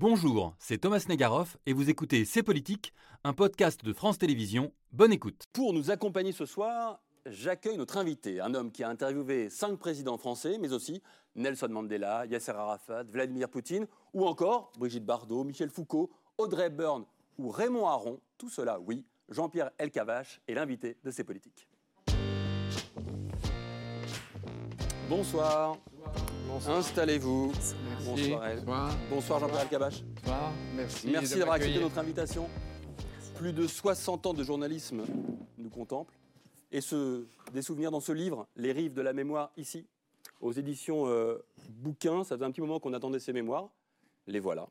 Bonjour, c'est Thomas Negaroff et vous écoutez C'est Politique, un podcast de France Télévisions. Bonne écoute. Pour nous accompagner ce soir, j'accueille notre invité, un homme qui a interviewé cinq présidents français, mais aussi Nelson Mandela, Yasser Arafat, Vladimir Poutine, ou encore Brigitte Bardot, Michel Foucault, Audrey Byrne ou Raymond Aron. Tout cela, oui, Jean-Pierre Elkavache est l'invité de ces politiques. Bonsoir. Installez-vous. Bonsoir. Bonsoir Jean-Pierre. Bonsoir, merci. Merci d'avoir accepté notre invitation. Plus de 60 ans de journalisme nous contemplent. Et ce, des souvenirs dans ce livre, Les rives de la mémoire, ici, aux éditions euh, Bouquin. Ça faisait un petit moment qu'on attendait ces mémoires. Les voilà.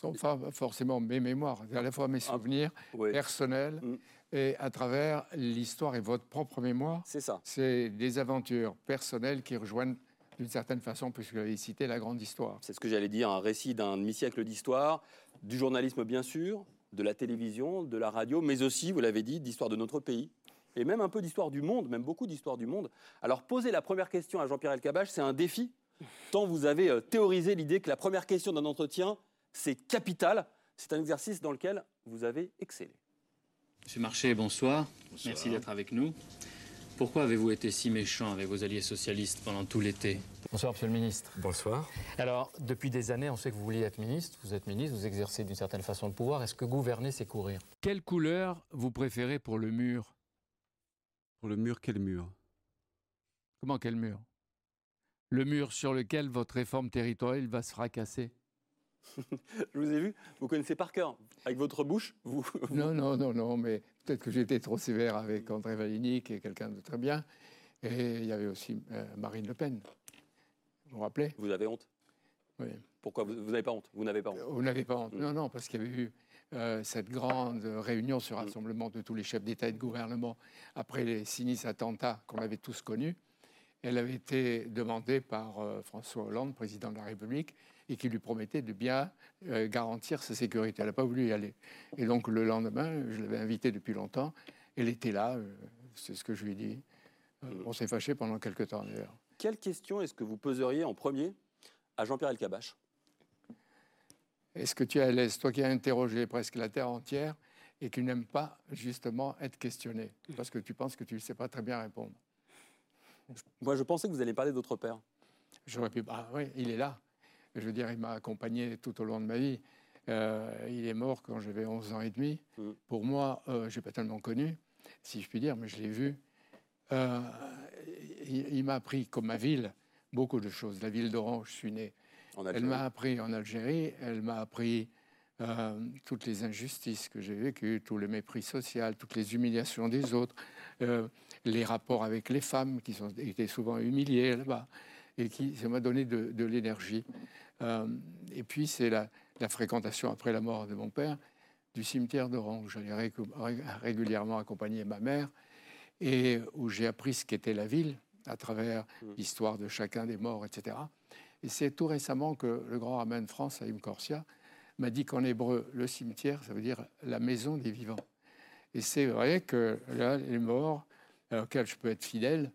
Ce ne sont pas forcément mes mémoires, à la fois mes souvenirs Ouais, personnels Mm. et à travers l'histoire et votre propre mémoire. c'est ça. C'est des aventures personnelles qui rejoignent d'une certaine façon, puisque vous avez cité la grande histoire. C'est ce que j'allais dire, un récit d'un demi-siècle d'histoire, du journalisme bien sûr, de la télévision, de la radio, mais aussi, vous l'avez dit, d'histoire de notre pays. Et même un peu d'histoire du monde, même beaucoup d'histoire du monde. Alors poser la première question à Jean-Pierre Elkabbach, c'est un défi, tant vous avez euh, théorisé l'idée que la première question d'un entretien, c'est capital. C'est un exercice dans lequel vous avez excellé. Monsieur Marché, bonsoir. Merci d'être avec nous. Pourquoi avez-vous été si méchant avec vos alliés socialistes pendant tout l'été? Bonsoir, Monsieur le Ministre. Bonsoir. Alors, depuis des années, on sait que vous vouliez être ministre. Vous êtes ministre, vous exercez d'une certaine façon le pouvoir. Est-ce que gouverner, c'est courir? Quelle couleur vous préférez pour le mur? Pour le mur, quel mur? Comment quel mur? Le mur sur lequel votre réforme territoriale va se fracasser? Je vous ai vu, vous connaissez par cœur. Avec votre bouche, vous, Non, non, non, non, mais peut-être que j'étais trop sévère avec André Valigny, qui est quelqu'un de très bien. Et il y avait aussi euh, Marine Le Pen. Vous vous rappelez? Vous avez honte? Oui. Pourquoi vous n'avez pas honte? Vous n'avez pas honte? Vous n'avez pas honte. Mm. Non, non, parce qu'il y avait eu euh, cette grande réunion, ce rassemblement de tous les chefs d'État et de gouvernement après les sinistres attentats qu'on avait tous connus. Elle avait été demandée par euh, François Hollande, président de la République, et qui lui promettait de bien euh, garantir sa sécurité. Elle n'a pas voulu y aller. Et donc le lendemain, je l'avais invitée depuis longtemps. Elle était là, euh, c'est ce que je lui ai dit. Euh, on s'est fâché pendant quelques temps d'ailleurs. Quelle question est-ce que vous poseriez en premier à Jean-Pierre Elkabbach Est-ce que tu es à l'aise, toi qui as interrogé presque la Terre entière et qui n'aimes pas justement être questionné parce que tu penses que tu ne sais pas très bien répondre Moi, je pensais que vous alliez parler de votre père. J'aurais pu. Ah oui, il est là. Je veux dire, il m'a accompagné tout au long de ma vie. Euh, il est mort quand j'avais 11 ans et demi. Mm. Pour moi, euh, je n'ai pas tellement connu, si je puis dire, mais je l'ai vu. Euh, il il m'a appris, comme ma ville, beaucoup de choses. La ville d'Oran, je suis né. Elle m'a appris en Algérie, elle m'a appris euh, toutes les injustices que j'ai vécues, tout le mépris social, toutes les humiliations des autres, les rapports avec les femmes qui sont, étaient souvent humiliées là-bas, et qui ça m'a donné de, de l'énergie. Euh, et puis c'est la, la fréquentation après la mort de mon père du cimetière d'Oran, où j'allais ré- ré- régulièrement accompagner ma mère, et où j'ai appris ce qu'était la ville à travers Mm. l'histoire de chacun des morts, etc. Et c'est tout récemment que le grand rabbin de France, Haïm Korsia, m'a dit qu'en hébreu, le cimetière, ça veut dire la maison des vivants. Et c'est vrai que là, les morts, auxquels je peux être fidèle,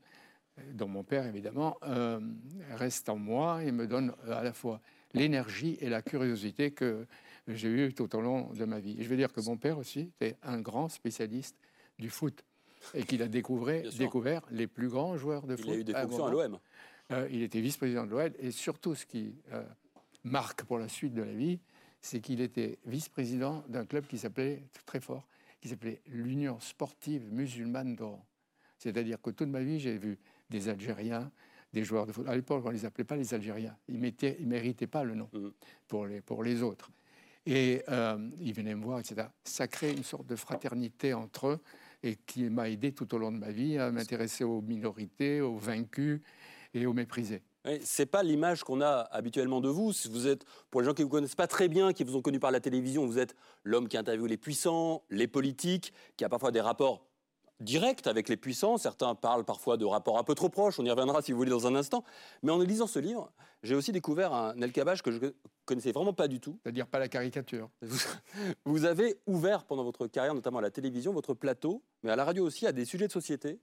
dont mon père évidemment, euh, restent en moi et me donnent euh, à la fois l'énergie et la curiosité que j'ai eue tout au long de ma vie. Et je veux dire que mon père aussi était un grand spécialiste du foot et qu'il a découvert, les plus grands joueurs de Il foot. a eu des fonctions à l'OM. Euh, il était vice-président de l'OL et surtout ce qui euh, marque pour la suite de la vie, c'est qu'il était vice-président d'un club qui s'appelait très fort, qui s'appelait l'Union sportive musulmane d'Oran. C'est-à-dire que toute ma vie, j'ai vu des Algériens, des joueurs de foot. À l'époque, on ne les appelait pas les Algériens. Ils ne méritaient pas le nom Mhm. pour, les, pour les autres. Et euh, ils venaient me voir, etc. Ça crée une sorte de fraternité entre eux et qui m'a aidé tout au long de ma vie à m'intéresser aux minorités, aux vaincus et aux méprisés. Oui, C'est pas l'image qu'on a habituellement de vous. Si Vous êtes, pour les gens qui ne vous connaissent pas très bien, qui vous ont connu par la télévision, vous êtes l'homme qui interviewe les puissants, les politiques, qui a parfois des rapports directs avec les puissants. Certains parlent parfois de rapports un peu trop proches. On y reviendra si vous voulez dans un instant. Mais en lisant ce livre, j'ai aussi découvert un El Kabbach que je connaissais vraiment pas du tout. C'est-à-dire pas la caricature. Vous- Vous avez ouvert pendant votre carrière, notamment à la télévision, votre plateau, mais à la radio aussi, à des sujets de société,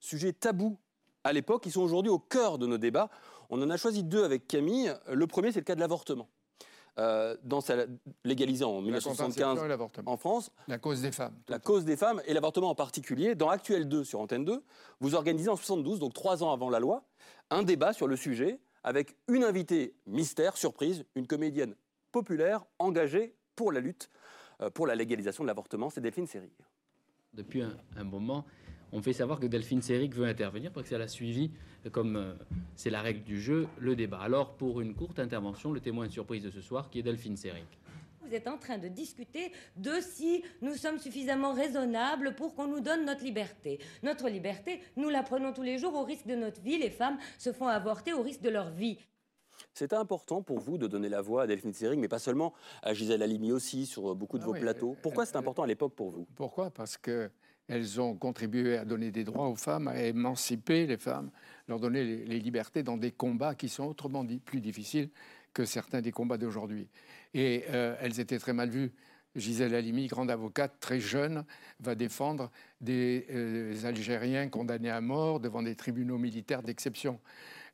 sujets tabous à l'époque, qui sont aujourd'hui au cœur de nos débats. On en a choisi deux avec Camille. Le premier, c'est le cas de l'avortement. Euh, dans sa légalisée en La 1975 contraception et l'avortement. en France, La cause des femmes. la cause des femmes et l'avortement en particulier. Dans Actuel 2 sur Antenne 2, vous organisez en 72, donc trois ans avant la loi, un débat sur le sujet avec une invitée mystère, surprise, une comédienne populaire engagée pour la lutte euh, pour la légalisation de l'avortement, c'est Delphine Seyrig. Depuis un, un moment, on fait savoir que Delphine Seyrig veut intervenir parce qu'elle a suivi, euh, comme euh, c'est la règle du jeu, le débat. Alors, pour une courte intervention, le témoin de surprise de ce soir, qui est Delphine Seyrig. Vous êtes en train de discuter de si nous sommes suffisamment raisonnables pour qu'on nous donne notre liberté. Notre liberté, nous la prenons tous les jours au risque de notre vie. Les femmes se font avorter au risque de leur vie. C'était important pour vous de donner la voix à Delphine Seyrig, mais pas seulement, à Gisèle Halimi aussi, sur beaucoup de Ah vos oui, plateaux. euh, Pourquoi euh, c'est important à l'époque pour vous? Pourquoi? Parce qu'elles ont contribué à donner des droits aux femmes, à émanciper les femmes, leur donner les, les libertés dans des combats qui sont autrement dit plus difficiles que certains des combats d'aujourd'hui. Et euh, elles étaient très mal vues. Gisèle Halimi, grande avocate, très jeune, va défendre des euh, Algériens condamnés à mort devant des tribunaux militaires d'exception.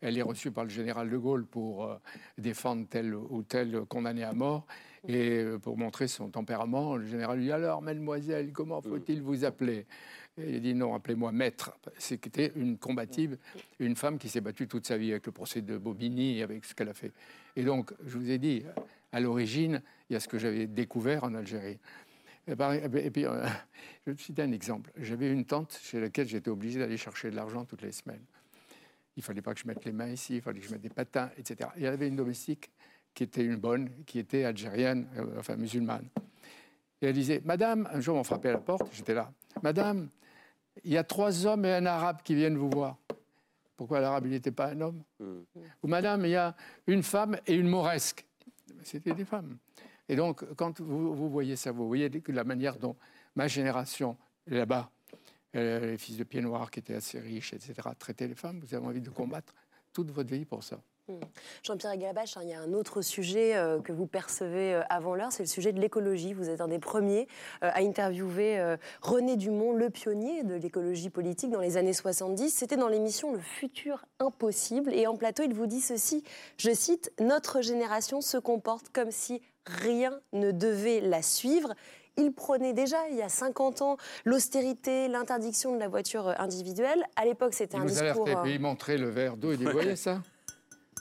Elle est reçue par le général de Gaulle pour euh, défendre tel ou tel condamné à mort. Et euh, pour montrer son tempérament, le général lui dit Alors, mademoiselle, comment faut-il vous appeler? Il dit Non, appelez-moi maître. C'était une combative, une femme qui s'est battue toute sa vie avec le procès de Bobigny avec ce qu'elle a fait. Et donc, je vous ai dit, à l'origine, il y a ce que j'avais découvert en Algérie. Et, puis, euh, je vais te citer un exemple. J'avais une tante chez laquelle j'étais obligé d'aller chercher de l'argent toutes les semaines. Il fallait pas que je mette les mains ici, il fallait que je mette des patins, etc. Et il y avait une domestique qui était une bonne, qui était algérienne, euh, enfin musulmane. Et elle disait, Madame, un jour on frappait à la porte, j'étais là, Madame, il y a trois hommes et un arabe qui viennent vous voir. Pourquoi l'arabe, il n'était pas un homme? Hmm. Ou Madame, il y a une femme et une mauresque. C'était des femmes. Et donc, quand vous, voyez ça, vous voyez la manière dont ma génération, là-bas, euh, les fils de pieds noirs qui étaient assez riches, etc., traitaient les femmes, vous avez envie de combattre toute votre vie pour ça. Jean-Pierre Gabache, hein, il y a un autre sujet euh, que vous percevez euh, avant l'heure, c'est le sujet de l'écologie. Vous êtes un des premiers euh, à interviewer René Dumont, le pionnier de l'écologie politique dans les années 70. C'était dans l'émission Le futur impossible. Et en plateau, il vous dit ceci, je cite, Notre génération se comporte comme si rien ne devait la suivre. Il prenait déjà, il y a 50 ans, l'austérité, l'interdiction de la voiture individuelle. À l'époque, c'était un vous discours... alertait, puis il montrait le verre d'eau, il dit, vous voyez ça?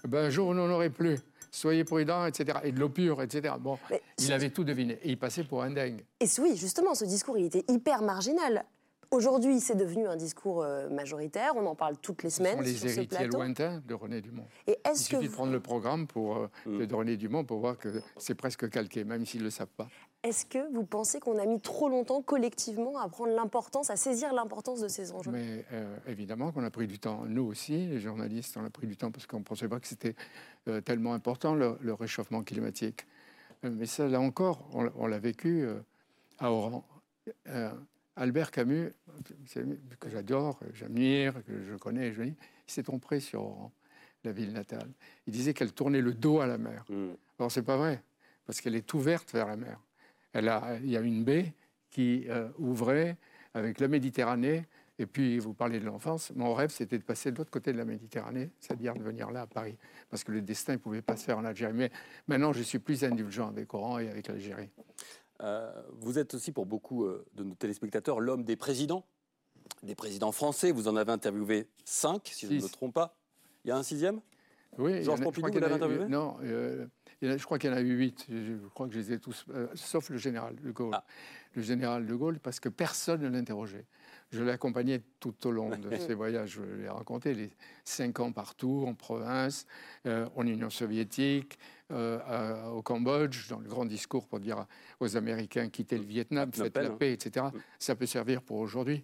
Ben, Un jour, on n'en aurait plus. Soyez prudents, etc. Et de l'eau pure, etc. Bon, Mais il ce- avait tout deviné. Et il passait pour un dingue. Et oui, justement, ce discours, il était hyper marginal. Aujourd'hui, c'est devenu un discours euh, majoritaire. On en parle toutes les Ce semaines sont les sur ce héritiers plateau. lointains de René Dumont. Et Il est-ce que, suffit de vous- prendre le programme pour, euh, Mm. de René Dumont pour voir que c'est presque calqué, même s'ils ne le savent pas. Est-ce que vous pensez qu'on a mis trop longtemps collectivement à prendre l'importance, à saisir l'importance de ces enjeux? Mais euh, évidemment qu'on a pris du temps. Nous aussi, les journalistes, on a pris du temps parce qu'on ne pensait pas que c'était euh, tellement important, le, le réchauffement climatique. Euh, mais ça, là encore, on, l'a- on l'a vécu euh, à Oran. Euh, Albert Camus, que j'adore, que j'admire, que je connais, je il s'est trompé sur Oran, la ville natale. Il disait qu'elle tournait le dos à la mer. Hmm. Alors, c'est pas vrai, parce qu'elle est ouverte vers la mer. Elle a, il y a une baie qui euh, ouvrait avec la Méditerranée. Et puis, vous parlez de l'enfance. Mon rêve, c'était de passer de l'autre côté de la Méditerranée, c'est-à-dire de venir là, à Paris. Parce que le destin ne pouvait pas se faire en Algérie. Mais maintenant, je suis plus indulgent avec Oran et avec l'Algérie. Euh, vous êtes aussi pour beaucoup euh, de nos téléspectateurs l'homme des présidents, des présidents français. Vous en avez interviewé cinq, si je ne me trompe pas. Il y a un sixième? Oui, Georges je Pompidou, vous l'avez interviewé? Non, euh, je crois qu'il y en a eu huit. Je, crois que je les ai tous, euh, sauf le général de Gaulle. Ah. Le général de Gaulle, parce que personne ne l'interrogeait. Je l'ai accompagné tout au long de ses voyages. Je l'ai raconté, les cinq ans partout, en province, euh, en Union soviétique, euh, à- au Cambodge, dans le grand discours pour dire aux Américains quittez le Vietnam, Phnom faites la hein. paix, etc. Ça peut servir pour aujourd'hui,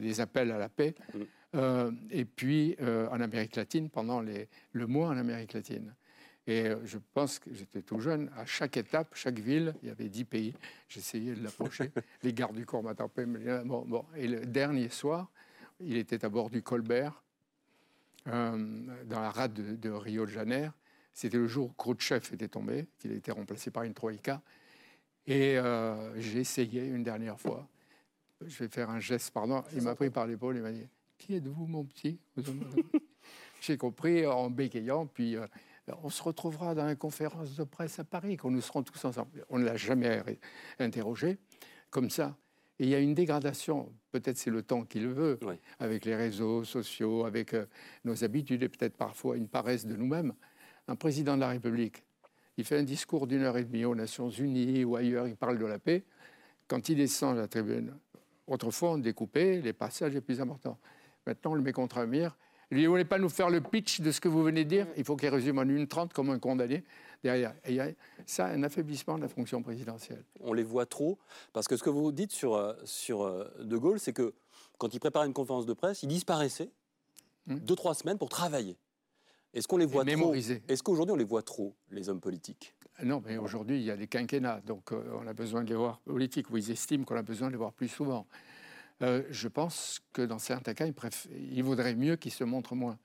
les appels à la paix. Mm. Et puis en Amérique latine, pendant les, le mois en Amérique latine. Et euh, je pense que j'étais tout jeune, à chaque étape, chaque ville, il y avait dix pays. J'essayais de l'approcher. les gardes du corps m'attrapaient. Bon, bon. Et le dernier soir, il était à bord du Colbert, euh, dans la rade de, de Rio de Janeiro. C'était le jour où Khrouchtchev était tombé, qu'il a été remplacé par une troïka. Et euh, j'ai essayé une dernière fois. Je vais faire un geste, pardon. Il m'a pris par l'épaule et m'a dit Qui êtes-vous, mon petit J'ai compris en bégayant, puis euh, on se retrouvera dans la conférence de presse à Paris, quand nous serons tous ensemble. On ne l'a jamais interrogé comme ça. Et il y a une dégradation, peut-être c'est le temps qui le veut, avec les réseaux sociaux, avec euh, nos habitudes et peut-être parfois une paresse de nous-mêmes. Un président de la République, il fait un discours d'une heure et demie aux Nations Unies ou ailleurs, il parle de la paix. Quand il descend à la tribune, autrefois on découpait les passages les plus importants. Maintenant on le met contre un mur. Il dit, vous voulez pas nous faire le pitch de ce que vous venez de dire? Il faut qu'il résume en une trente comme un condamné derrière. il y a ça, un affaiblissement de la fonction présidentielle. On les voit trop, parce que ce que vous dites sur, euh, sur euh, De Gaulle, c'est que quand il préparait une conférence de presse, il disparaissait hmm. deux, trois semaines pour travailler. Est-ce qu'on les voit trop? Est-ce qu'aujourd'hui on les voit trop, les hommes politiques? Non, mais aujourd'hui il y a des quinquennats, donc euh, on a besoin de les voir politiques, ou ils estiment qu'on a besoin de les voir plus souvent. Je pense que dans certains cas, il, il vaudrait mieux qu'ils se montrent moins,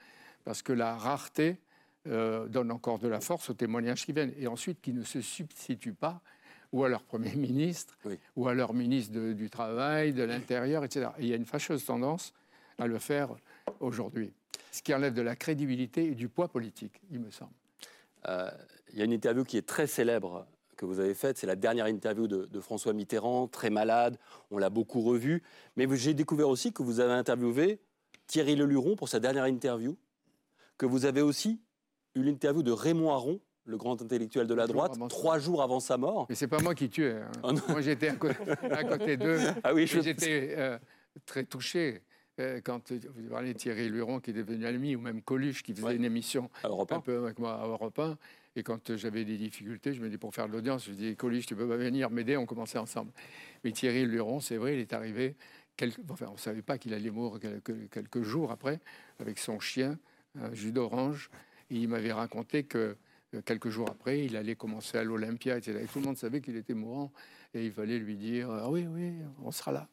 parce que la rareté euh, donne encore de la force aux témoignages qui viennent, et ensuite qui ne se substituent pas ou à leur Premier ministre, ou à leur ministre du Travail, de l'Intérieur, etc. il y a une fâcheuse tendance à le faire aujourd'hui, ce qui enlève de la crédibilité et du poids politique, il me semble. Euh, il y a une interview qui est très célèbre que vous avez faite, c'est la dernière interview de, de, François Mitterrand, très malade, on l'a beaucoup revu, mais j'ai découvert aussi que vous avez interviewé Thierry Leluron pour sa dernière interview, que vous avez aussi eu l'interview de Raymond Aron, le grand intellectuel de la droite, trois jours avant sa mort. Mais c'est pas moi qui tuais. Hein. Oh moi, j'étais à, côté, d'eux. Ah oui, J'étais euh, très touché. Euh, quand vous parlez de Thierry Luron qui est devenu ami, ou même Coluche qui faisait une émission un peu avec moi à Europe 1, et quand j'avais des difficultés, je me dis pour faire de l'audience, je dis Coluche, tu peux pas venir m'aider, on commençait ensemble. Mais Thierry Luron, c'est vrai, il est arrivé, enfin on ne savait pas qu'il allait mourir quelques, quelques, jours après, avec son chien, un jus d'orange, il m'avait raconté que euh, quelques jours après, il allait commencer à l'Olympia, etc. Et tout le monde savait qu'il était mourant. Et il fallait lui dire Ah oui, oui, on sera là.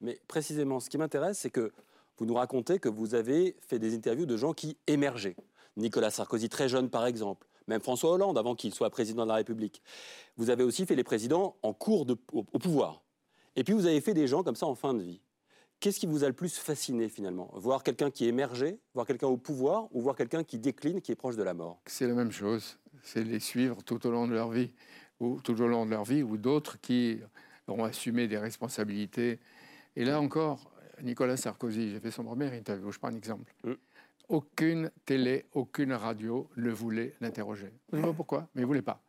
Mais précisément, ce qui m'intéresse, c'est que vous nous racontez que vous avez fait des interviews de gens qui émergeaient. Nicolas Sarkozy, très jeune par exemple, même François Hollande, avant qu'il soit président de la République. Vous avez aussi fait les présidents en cours de, au pouvoir. Et puis vous avez fait des gens comme ça en fin de vie. Qu'est-ce qui vous a le plus fasciné finalement? Voir quelqu'un qui émergeait, voir quelqu'un au pouvoir ou voir quelqu'un qui décline, qui est proche de la mort? C'est la même chose. C'est les suivre tout au long de leur vie, ou tout au long de leur vie, ou d'autres qui auront assumé des responsabilités. Et là encore, Nicolas Sarkozy, j'ai fait son premier interview, je prends un exemple. Mm. Aucune télé, aucune radio ne voulait l'interroger. Je ne sais pas pourquoi, mais il ne voulait pas.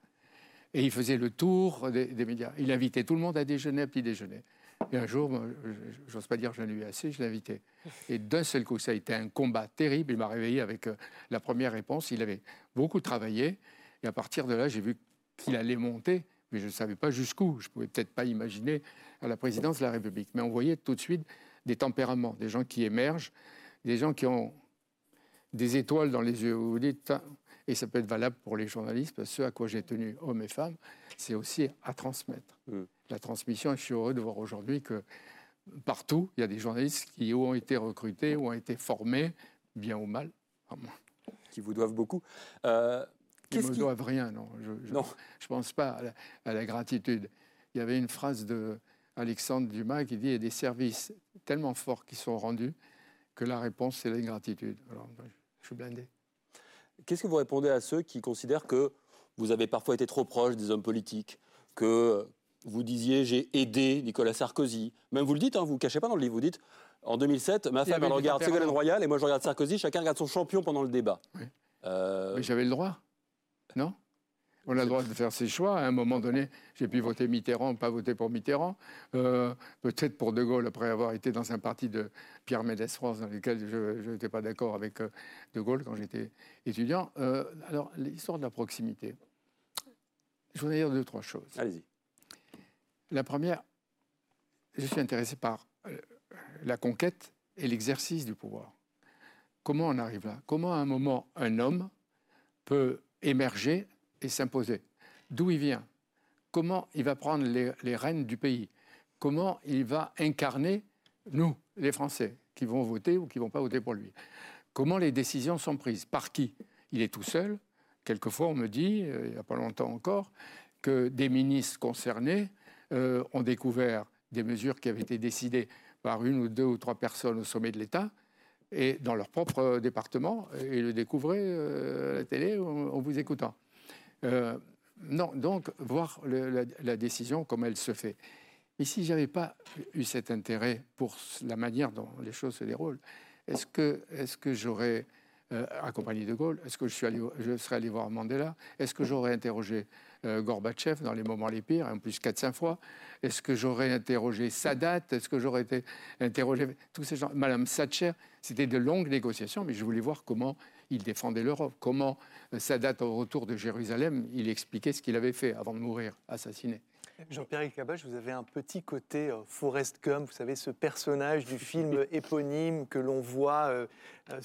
Et il faisait le tour des, médias. Il invitait tout le monde à déjeuner, à petit déjeuner. Et un jour, j'ose pas dire que j'en ai eu assez, je invité. Et d'un seul coup, ça a été un combat terrible. Il m'a réveillé avec euh, la première réponse. Il avait beaucoup travaillé. Et à partir de là, j'ai vu qu'il allait monter, mais je ne savais pas jusqu'où. Je ne pouvais peut-être pas imaginer à la présidence de la République. Mais on voyait tout de suite des tempéraments, des gens qui émergent, des gens qui ont des étoiles dans les yeux. Vous dites, et ça peut être valable pour les journalistes, parce que ce à quoi j'ai tenu, hommes et femmes, c'est aussi à transmettre. Mm. La transmission, et je suis heureux de voir aujourd'hui que partout, il y a des journalistes qui ont été recrutés, ou ont été formés, bien ou mal. Qui vous doivent beaucoup. Euh, qui ne me doivent rien, non. Je ne pense pas à la, gratitude. Il y avait une phrase de Alexandre Dumas qui dit il y a des services tellement forts qui sont rendus que la réponse, c'est l'ingratitude. Alors, je suis blindé. Qu'est-ce que vous répondez à ceux qui considèrent que vous avez parfois été trop proche des hommes politiques, que vous disiez j'ai aidé Nicolas Sarkozy? Même vous le dites, hein, vous ne cachez pas dans le livre, vous dites en 2007, ma femme elle regarde Ségolène Royal et moi je regarde Sarkozy, chacun regarde son champion pendant le débat. Euh, Mais j'avais le droit, non? On a le droit de faire ses choix. À un moment donné, j'ai pu voter Mitterrand, pas voter pour Mitterrand. Euh, peut-être pour De Gaulle, après avoir été dans un parti de Pierre Mendès France, dans lequel je n'étais pas d'accord avec euh, De Gaulle quand j'étais étudiant. alors, l'histoire de la proximité. Je voudrais dire deux, trois choses. Allez-y. La première, je suis intéressé par euh, la conquête et l'exercice du pouvoir. Comment on arrive là? Comment à un moment un homme peut émerger et s'imposer. D'où il vient. Comment il va prendre les, rênes du pays. Comment il va incarner nous, les Français, qui vont voter ou qui ne vont pas voter pour lui. Comment les décisions sont prises. Par qui. Il est tout seul. Quelquefois, on me dit, euh, il n'y a pas longtemps encore, que des ministres concernés euh, ont découvert des mesures qui avaient été décidées par une ou deux ou trois personnes au sommet de l'État, et dans leur propre département et le découvrir à la télé en, vous écoutant. Non, donc voir la, décision comme elle se fait. Et si j'avais pas eu cet intérêt pour la manière dont les choses se déroulent, est-ce que, est que j'aurais euh, accompagné de Gaulle? Est-ce que je, suis allé, je serais allé voir Mandela? Est-ce que j'aurais interrogé euh, Gorbatchev dans les moments les pires, en plus 4-5 fois? Est-ce que j'aurais interrogé Sadat? Est-ce que j'aurais été interrogé? Tous ces gens Madame Thatcher C'était de longues négociations, mais je voulais voir comment il défendait l'Europe, comment euh, Sadat, au retour de Jérusalem, il expliquait ce qu'il avait fait avant de mourir, assassiné. Jean-Pierre Cabache, vous avez un petit côté euh, Forrest Gump, vous savez, ce personnage du film éponyme que l'on voit euh, euh,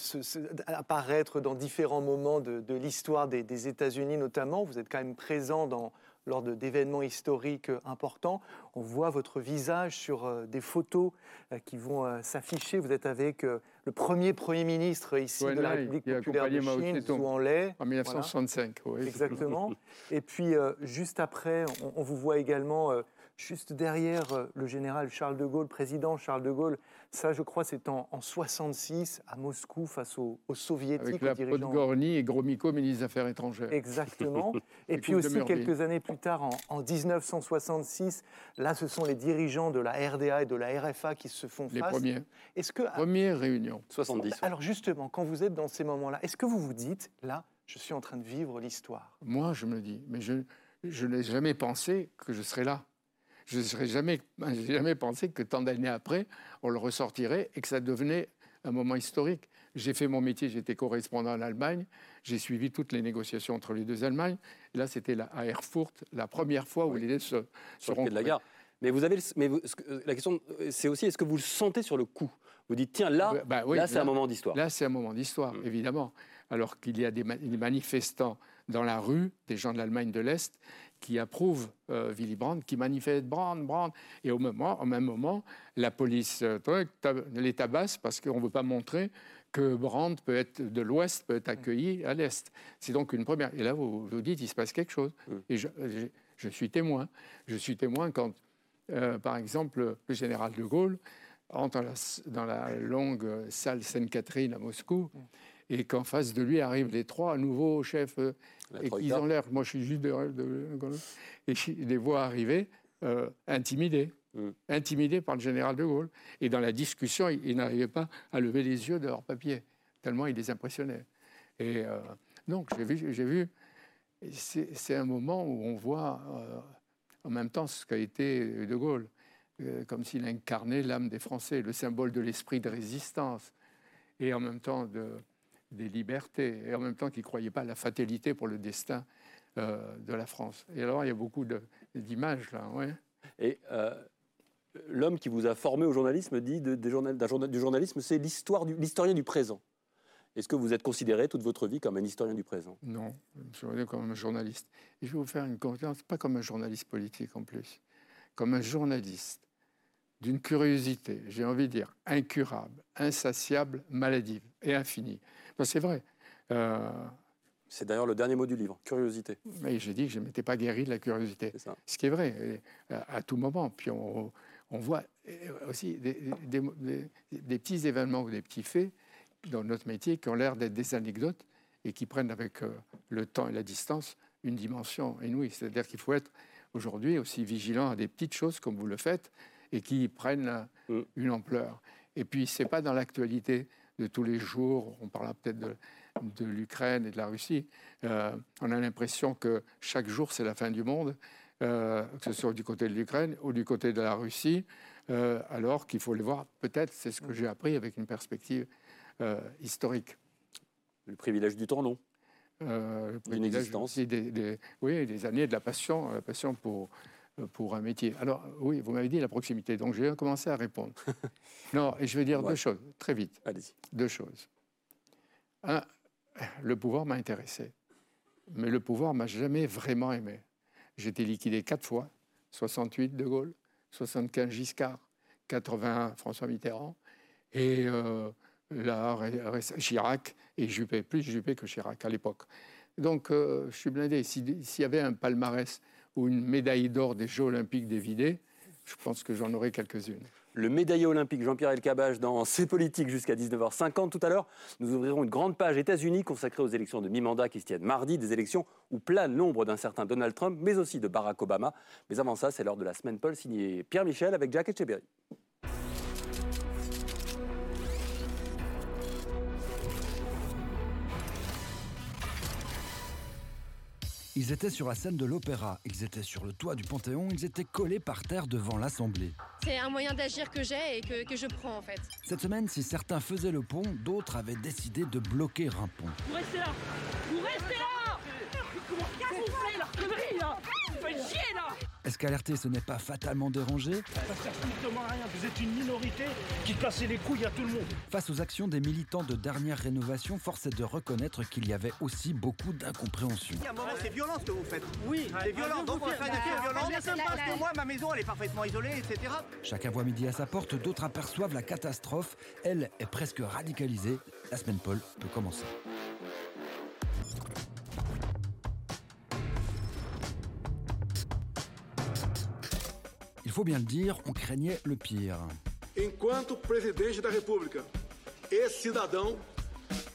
apparaître dans différents moments de, l'histoire des, des États-Unis notamment. Vous êtes quand même présent dans, lors d'événements historiques importants. On voit votre visage sur euh, des photos euh, qui vont euh, s'afficher. Vous êtes avec le premier Premier ministre ici de la République populaire de Chine, Zhou Enlai. En 1965, oui. Exactement. Et puis, juste après, on, vous voit également juste derrière le général Charles de Gaulle, président Charles de Gaulle, ça, je crois, c'est en, en, 66 à Moscou face aux, soviétiques. Avec la Podgorny et Gromyko, ministre des Affaires étrangères. Exactement. et puis aussi quelques années plus tard, en, 1966, là, ce sont les dirigeants de la RDA et de la RFA qui se font face. Les premiers. Est-ce que première réunion 70. Alors justement, quand vous êtes dans ces moments-là, est-ce que vous vous dites là, je suis en train de vivre l'histoire? Moi, je me dis, mais je, je n'ai jamais pensé que je serais là. Je n'aurais jamais, jamais pensé que tant d'années après, on le ressortirait et que ça devenait un moment historique. J'ai fait mon métier, j'étais correspondant en Allemagne, j'ai suivi toutes les négociations entre les deux Allemagnes. là, c'était à Erfurt, la première fois où les deux se, se de la gare. Mais vous avez, mais la question, c'est aussi, est-ce que vous le sentez sur le coup? Vous dites, tiens, là, bah là, c'est un moment d'histoire. Là, c'est un moment d'histoire, mm. évidemment. Alors qu'il y a des, manifestants dans la rue, des gens de l'Allemagne de l'Est, qui approuve euh, Willy Brandt, qui manifeste Brandt, Brandt. Et au, moment, au même moment, la police euh, les tabasse parce qu'on ne veut pas montrer que Brandt peut être de l'Ouest, peut être accueilli à l'Est. C'est donc une première. Et là, vous vous dites, il se passe quelque chose. Mm. Et je, je, suis témoin. Je suis témoin quand, euh, par exemple, le général de Gaulle entre dans la, dans la longue salle Sainte-Catherine à Moscou. Et qu'en face de lui arrivent les trois nouveaux chefs euh, et qu'ils ont l'air, moi je suis juste de, et je les vois arriver euh, intimidés, mm. intimidés par le général de Gaulle. Et dans la discussion, ils, n'arrivaient pas à lever les yeux de leur papier, tellement il les impressionnait. Et euh, donc j'ai vu, j'ai vu c'est un moment où on voit en même temps ce qu'a été de Gaulle, comme s'il incarnait l'âme des Français, le symbole de l'esprit de résistance, et en même temps de, des libertés, et en même temps qu'il ne croyait pas à la fatalité pour le destin euh, de la France. Et alors, il y a beaucoup d'images là. Ouais. Et euh, l'homme qui vous a formé au journalisme dit de, journal, du journalisme, c'est l'historien du présent. Est-ce que vous êtes considéré toute votre vie comme un historien du présent? Non, je me comme un journaliste. Et je vais vous faire une conférence, pas comme un journaliste politique en plus, comme un journaliste d'une curiosité, j'ai envie de dire, incurable, insatiable, maladive et infinie c'est vrai. Euh, c'est d'ailleurs le dernier mot du livre, curiosité. Mais j'ai dit que je ne m'étais pas guéri de la curiosité. Ce qui est vrai, à, tout moment. Puis on, voit euh, aussi des, petits événements ou des petits faits dans notre métier qui ont l'air d'être des anecdotes et qui prennent avec euh, le temps et la distance une dimension inouïe. C'est-à-dire qu'il faut être aujourd'hui aussi vigilant à des petites choses comme vous le faites et qui prennent mm. une ampleur. Et puis, ce n'est pas dans l'actualité de tous les jours. On parlera peut-être de, l'Ukraine et de la Russie. Euh, on a l'impression que chaque jour, c'est la fin du monde, euh, que ce soit du côté de l'Ukraine ou du côté de la Russie, euh, alors qu'il faut les voir, peut-être, c'est ce que j'ai appris avec une perspective historique. Le privilège du temps long. Euh, Une existence. Des, oui, des années de la passion, la passion pour, pour un métier. Alors, oui, vous m'avez dit la proximité, donc j'ai commencé à répondre. non, et je vais dire deux choses, très vite. Allez-y. Deux choses. Un, le pouvoir m'a intéressé, mais le pouvoir m'a jamais vraiment aimé. J'ai été liquidé quatre fois 68 De Gaulle, 75 Giscard, 81 François Mitterrand, et euh, là, Chirac et Juppé, plus Juppé que Chirac à l'époque. Donc, euh, je suis blindé. S'il y avait un palmarès ou une médaille d'or des Jeux olympiques dévidés, je pense que j'en aurais quelques-unes. le médaillé olympique Jean-Pierre Elkabbach dans C'est politique jusqu'à 19h50. Tout à l'heure, nous ouvrirons une grande page États-Unis consacrée aux élections de mi-mandat qui se tiennent mardi, des élections où plane l'ombre d'un certain Donald Trump, mais aussi de Barack Obama. Mais avant ça, c'est l'heure de la semaine Paul signé Pierre Michel avec Jack Etcheberry. Ils étaient sur la scène de l'opéra, ils étaient sur le toit du Panthéon, ils étaient collés par terre devant l'Assemblée. C'est un moyen d'agir que j'ai et que, que je prends en fait. Cette semaine, si certains faisaient le pont, d'autres avaient décidé de bloquer un pont. Vous restez là Vous qu'alerter ce n'est pas fatalement dérangé Ça sert strictement à rien, vous êtes une minorité qui cassez les couilles à tout le monde. Face aux actions des militants de dernière rénovation, force est de reconnaître qu'il y avait aussi beaucoup d'incompréhension. À un moment, c'est violent ce que vous faites. Oui, c'est violent. Donc on faire des faits violents. Parce que moi, ma maison, elle est parfaitement isolée, etc. Chacun voit midi à sa porte, d'autres aperçoivent la catastrophe. Elle est presque radicalisée. La semaine Paul peut commencer. Faut bien le dire, on craignait le pire. Enquanto presidente da República e cidadão,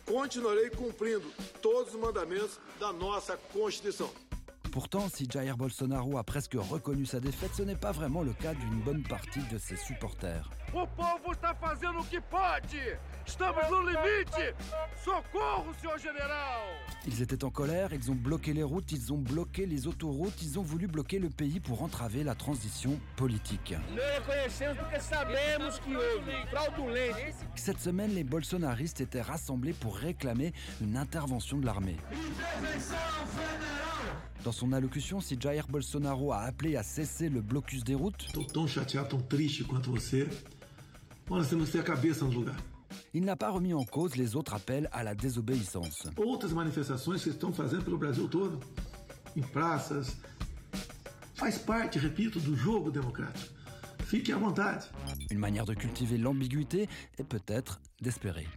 continuarei cumprindo todos os mandamentos da nossa Constituição. Pourtant, si Jair Bolsonaro a presque reconnu sa défaite, ce n'est pas vraiment le cas d'une bonne partie de ses supporters. O povo está fazendo o que pode! Estamos no limite! Socorro, senhor general! Ils étaient en colère, ils ont bloqué les routes, ils ont bloqué les autoroutes, ils ont voulu bloquer le pays pour entraver la transition politique. Cette semaine, les bolsonaristes étaient rassemblés pour réclamer une intervention de l'armée. Dans son allocution, si Jair Bolsonaro a appelé à cesser le blocus des routes, il n'a pas remis en cause les autres appels à la désobéissance. Outras manifestações que estão fazendo pelo Brasil todo, em praças, faz parte, repito, do jogo democrático. Fique à vontade. Une manière de cultiver l'ambiguïté et peut-être d'espérer.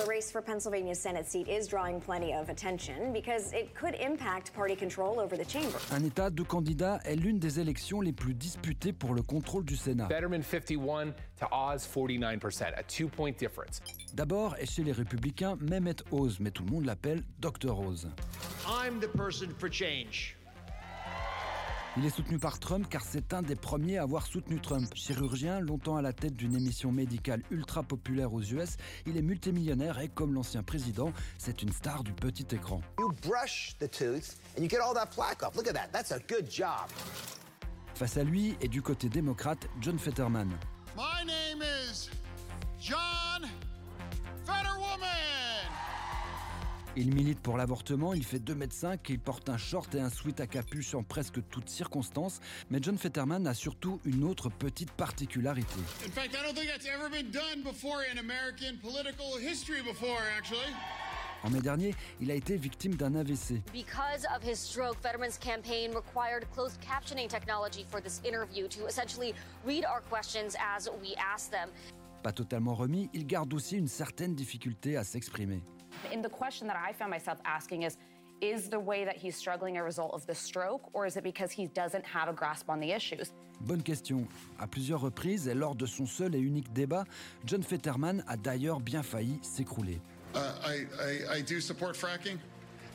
The race for Pennsylvania's Senate seat is drawing plenty of attention because it could impact party control over the chamber. Un État, deux candidats est l'une des élections les plus disputées pour le contrôle du Sénat. Fetterman 51 to Oz 49%, a two point difference. D'abord, et chez les républicains, Mehmet Oz, mais tout le monde l'appelle Dr Oz. I'm the person for change. Il est soutenu par Trump car c'est un des premiers à avoir soutenu Trump. Chirurgien, longtemps à la tête d'une émission médicale ultra populaire aux US, il est multimillionnaire et comme l'ancien président, c'est une star du petit écran. You brush the tooth and you get all that plaque off. Look at that. That's a good job. Face à lui et du côté démocrate, John Fetterman. My name is John Il milite pour l'avortement, il fait 2m5, il porte un short et un sweat à capuche en presque toutes circonstances, mais John Fetterman a surtout une autre petite particularité. In fact, I don't think that's ever been done before in American political history before, actually. En mai dernier, il a été victime d'un AVC. Because of his stroke, Fetterman's campaign required closed captioning technology for this interview to essentially read our questions as we ask them. Pas totalement remis, il garde aussi une certaine difficulté à s'exprimer. In the question that I found myself asking is Is the way that he's struggling a result of the stroke, or is it because he doesn't have a grasp on the issues? Bonne question. À plusieurs reprises et lors de son seul et unique débat, John Fetterman a d'ailleurs bien failli s'écrouler. Uh, I, I, I do support fracking,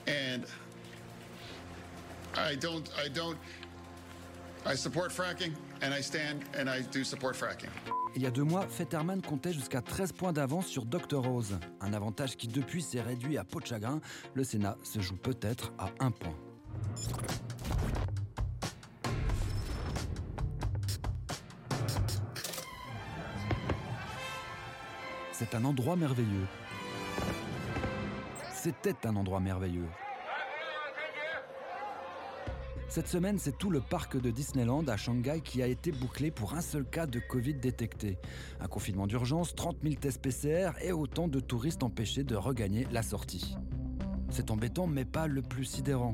and I don't, I don't, I support fracking, and I stand, and I do support fracking. Il y a deux mois, Fetterman comptait jusqu'à 13 points d'avance sur Dr Rose. Un avantage qui depuis s'est réduit à peau de chagrin. Le Sénat se joue peut-être à un point. C'est un endroit merveilleux. C'était un endroit merveilleux. Cette semaine, c'est tout le parc de Disneyland à Shanghai qui a été bouclé pour un seul cas de Covid détecté. Un confinement d'urgence, 30 000 tests PCR et autant de touristes empêchés de regagner la sortie. C'est embêtant, mais pas le plus sidérant.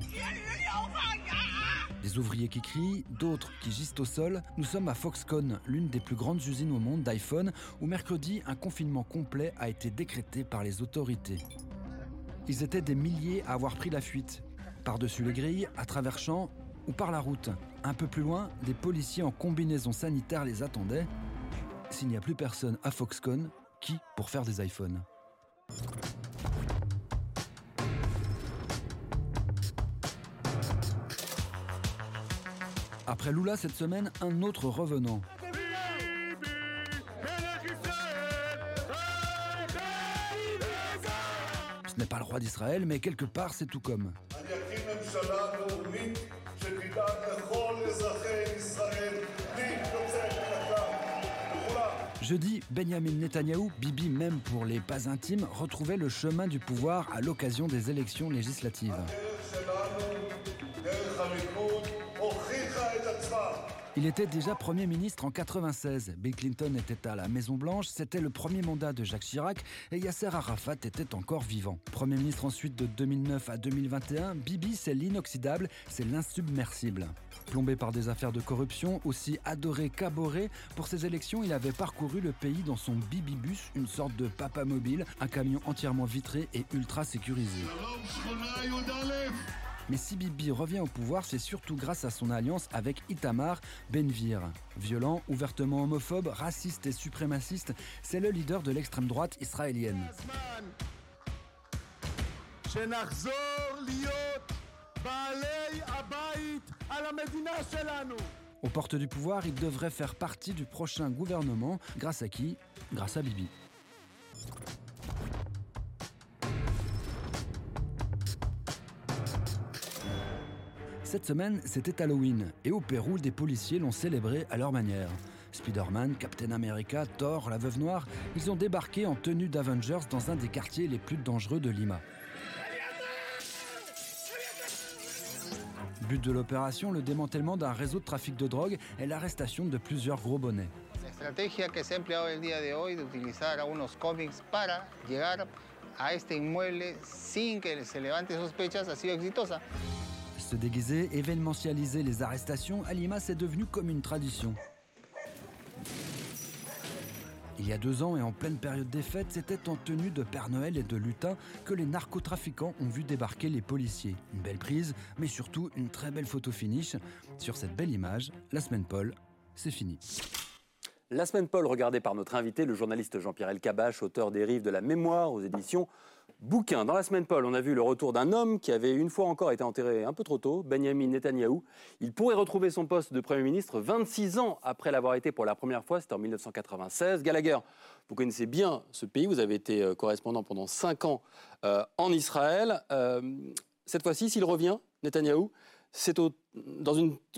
Des ouvriers qui crient, d'autres qui gisent au sol. Nous sommes à Foxconn, l'une des plus grandes usines au monde d'iPhone, où mercredi, un confinement complet a été décrété par les autorités. Ils étaient des milliers à avoir pris la fuite. Par-dessus les grilles, à travers champs ou par la route. Un peu plus loin, des policiers en combinaison sanitaire les attendaient. S'il n'y a plus personne à Foxconn, qui pour faire des iPhones? Après Lula cette semaine, un autre revenant. Ce n'est pas le roi d'Israël, mais quelque part c'est tout comme. Jeudi, Benjamin Netanyahou, Bibi même pour les pas intimes, retrouvait le chemin du pouvoir à l'occasion des élections législatives. Il était déjà Premier ministre en 96. Bill Clinton était à la Maison-Blanche, c'était le premier mandat de Jacques Chirac et Yasser Arafat était encore vivant. Premier ministre ensuite de 2009 à 2021, Bibi c'est l'inoxydable, c'est l'insubmersible. Plombé par des affaires de corruption, aussi adoré qu'aboré, pour ces élections, il avait parcouru le pays dans son Bibi-bus, une sorte de papa mobile, un camion entièrement vitré et ultra sécurisé. Mais si Bibi revient au pouvoir, c'est surtout grâce à son alliance avec Itamar Benvir. Violent, ouvertement homophobe, raciste et suprémaciste, c'est le leader de l'extrême droite israélienne. Aux portes du pouvoir, il devrait faire partie du prochain gouvernement. Grâce à qui? Grâce à Bibi. Cette semaine, c'était Halloween, et au Pérou, des policiers l'ont célébré à leur manière. Spider-Man, Captain America, Thor, la Veuve Noire, ils ont débarqué en tenue d'Avengers dans un des quartiers les plus dangereux de Lima. But de l'opération, le démantèlement d'un réseau de trafic de drogue et l'arrestation de plusieurs gros bonnets. Estrategia que se ha empleado el día de hoy de utilizar algunos cómics para que se levante sospechas ha sido exitosa. Se déguiser, événementialiser les arrestations, à Lima, c'est devenu comme une tradition. Il y a deux ans et en pleine période des fêtes, c'était en tenue de Père Noël et de lutin que les narcotrafiquants ont vu débarquer les policiers. Une belle prise, mais surtout une très belle photo finish. Sur cette belle image, la semaine Paul, c'est fini. La semaine Paul, regardée par notre invité, le journaliste Jean-Pierre Elkabach, auteur des Rives de la Mémoire aux éditions Bouquin. Dans la semaine Paul, on a vu le retour d'un homme qui avait une fois encore été enterré un peu trop tôt, Benjamin Netanyahou. Il pourrait retrouver son poste de Premier ministre 26 ans après l'avoir été pour la première fois, c'était en 1996. Gallagher, vous connaissez bien ce pays, vous avez été euh, correspondant pendant 5 ans euh, en Israël. Euh, cette fois-ci, s'il revient, Netanyahou, c'est au,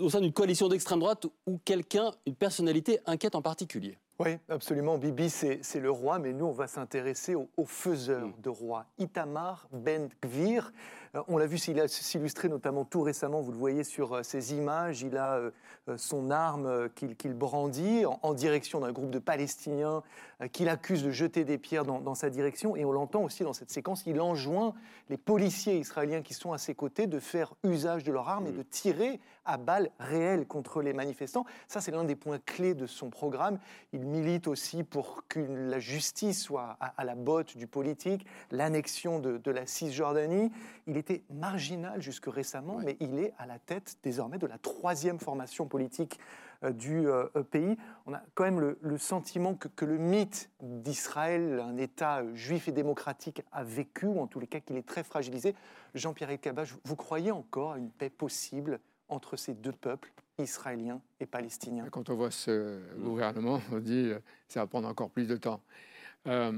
au sein d'une coalition d'extrême droite où quelqu'un, une personnalité inquiète en particulier. Oui, absolument. Bibi, c'est le roi, mais nous, on va s'intéresser au, faiseur de roi, Itamar Ben Gvir. Euh, on l'a vu s'illustrer notamment tout récemment, vous le voyez sur euh, ces images, il a euh, son arme qu'il brandit en, direction d'un groupe de Palestiniens qu'il accuse de jeter des pierres dans, dans sa direction. Et on l'entend aussi dans cette séquence, il enjoint les policiers israéliens qui sont à ses côtés de faire usage de leur arme et de tirer à balles réelles contre les manifestants. Ça, c'est l'un des points clés de son programme. Il milite aussi pour que la justice soit à, la botte du politique, l'annexion de, la Cisjordanie. Il était marginal jusque récemment, mais il est à la tête désormais de la troisième formation politique euh, du euh, pays. On a quand même le, sentiment que, le mythe d'Israël, un État juif et démocratique, a vécu, ou en tous les cas qu'il est très fragilisé. Jean-Pierre Elkabach, vous croyez encore à une paix possible entre ces deux peuples, israéliens et palestiniens? Quand on voit ce gouvernement, on dit que euh, ça va prendre encore plus de temps. Euh,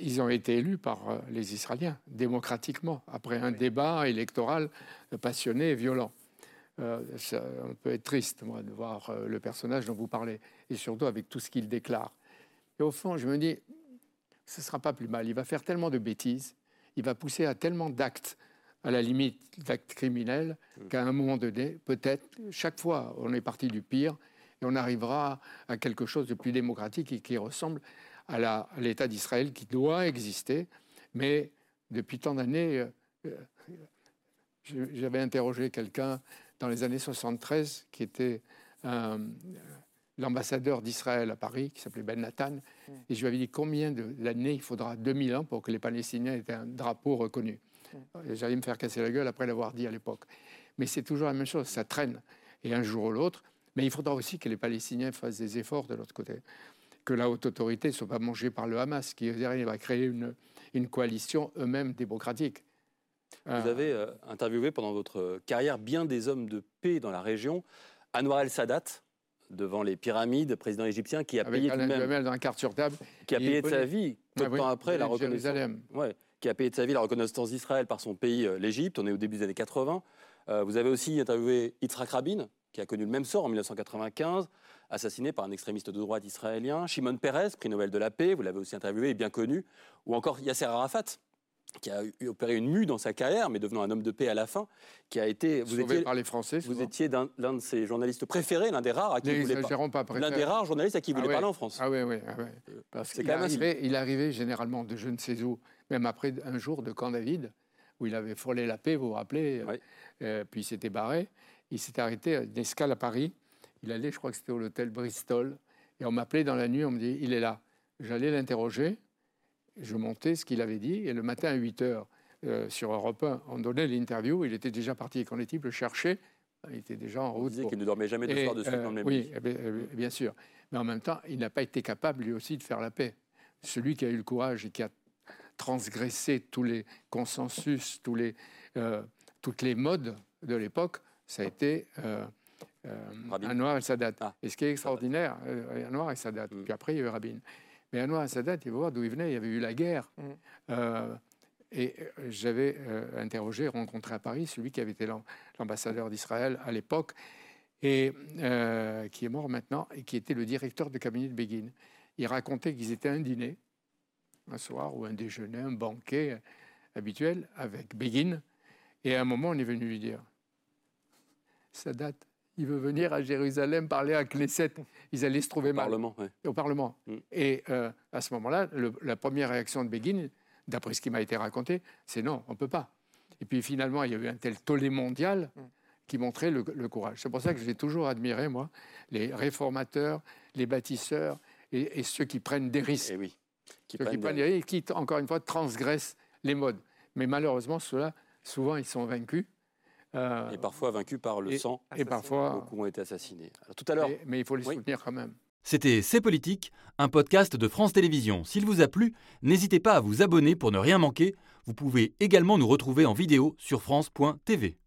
ils ont été élus par euh, les Israéliens démocratiquement, après un débat électoral passionné et violent. ça, on peut être triste, moi, de voir le personnage dont vous parlez, et surtout avec tout ce qu'il déclare. Et au fond, je me dis, ce ne sera pas plus mal. Il va faire tellement de bêtises, il va pousser à tellement d'actes à la limite d'actes criminels, mm. qu'à un moment donné, peut-être, chaque fois, on est parti du pire et on arrivera à quelque chose de plus démocratique et qui ressemble à l'État d'Israël qui doit exister. Mais depuis tant d'années, euh, euh, j'avais interrogé quelqu'un dans les années 73 qui était un, l'ambassadeur d'Israël à Paris, qui s'appelait Ben Nathan, Mm. et je lui avais dit combien de- d'années il faudra 2000 ans pour que les Palestiniens aient un drapeau reconnu. Et J'allais me faire casser la gueule après l'avoir dit à l'époque. Mais c'est toujours la même chose, ça traîne. Et un jour ou l'autre, mais il faudra aussi que les Palestiniens fassent des efforts de l'autre côté. Que la haute autorité ne soit pas mangée par le Hamas, qui derrière va créer une, une coalition eux-mêmes démocratique. Vous Ah. avez euh, interviewé pendant votre carrière bien des hommes de paix dans la région. Anwar el-Sadat, devant les pyramides, président égyptien, qui a payé Alain même, Duhamel dans carte sur table. qui a payé de sa vie, peu de Ah oui, temps après, la reconnaissance, ouais, qui a payé de sa vie la reconnaissance d'Israël par son pays, euh, l'Égypte. On est au début des années 80. Euh, vous avez aussi interviewé Yitzhak Rabin, qui a connu le même sort en 1995, assassiné par un extrémiste de droite israélien. Shimon Peres, prix Nobel de la paix, vous l'avez aussi interviewé et bien connu. Ou encore Yasser Arafat, qui a opéré une mue dans sa carrière, mais devenant un homme de paix à la fin, qui a été. Vous Sauvé étiez, par les Français. vous souvent. étiez l'un de ses journalistes préférés, l'un des rares à qui voulait N'exagérons pas. L'un des rares journalistes à qui il Ah ouais. parler en France. Ah oui, oui. Ah ouais. Parce c'est qu'il arrivait, il arrivait généralement de je ne sais où, même après un jour de Camp David, où il avait frôlé la paix, vous vous rappelez, euh, euh, puis il s'était barré. Il s'était arrêté à une escale à Paris. Il allait, je crois que c'était au l'hôtel Bristol, et on m'appelait dans la nuit, on me dit, il est là. J'allais l'interroger, je montais ce qu'il avait dit, et le matin à 8 heures, euh, sur Europe 1, on donnait l'interview, il était déjà parti. Quand les types le cherchaient, il était déjà en route. disait pour- qu'il ne dormait jamais deux Et, soirs de suite euh, dans le même Oui, eh bien, eh bien sûr. Mais en même temps, il n'a pas été capable, lui aussi, de faire la paix. Celui qui a eu le courage et qui a transgressé tous les consensus, tous les, euh, toutes les modes de l'époque, ça a été euh, euh, Anwar el-Sadat. Ah. et ce qui est extraordinaire, euh, Anwar el-Sadat, Mm. puis après il y a eu Rabin. Mais Anwar el-Sadat, il faut voir d'où il venait, il y avait eu la guerre. Mm. Euh, et euh, j'avais euh, interrogé, rencontré à Paris celui qui avait été l'am- l'ambassadeur d'Israël à l'époque, et euh, qui est mort maintenant, et qui était le directeur de cabinet de Begin. Il racontait qu'ils étaient à un dîner, un soir, ou un déjeuner, un banquet habituel avec Begin. Et à un moment, on est venu lui dire Sadat, il veut venir à Jérusalem parler à Knesset. Ils allaient se trouver mal. Parlement, ouais. Au Parlement. Mm. Et euh, à ce moment-là, la première réaction de Begin, d'après ce qui m'a été raconté, c'est non, on ne peut pas. Et puis finalement, il y a eu un tel tollé mondial qui montrait le, le courage. C'est pour ça que j'ai toujours admiré, moi, les réformateurs, les bâtisseurs et, et ceux qui prennent des risques. Et Eh oui. Qui ceux qui prennent prennent des- des risques, qui, encore une fois, transgressent les modes. Mais malheureusement, ceux-là, souvent, ils sont vaincus. Euh, Et parfois vaincus par le et- sang. et parfois- Beaucoup ont été assassinés. Alors, tout à l'heure. mais, mais il faut les Oui. soutenir quand même. C'était C'est Politique, un podcast de France Télévisions. S'il vous a plu, n'hésitez pas à vous abonner pour ne rien manquer. Vous pouvez également nous retrouver en vidéo sur France.tv.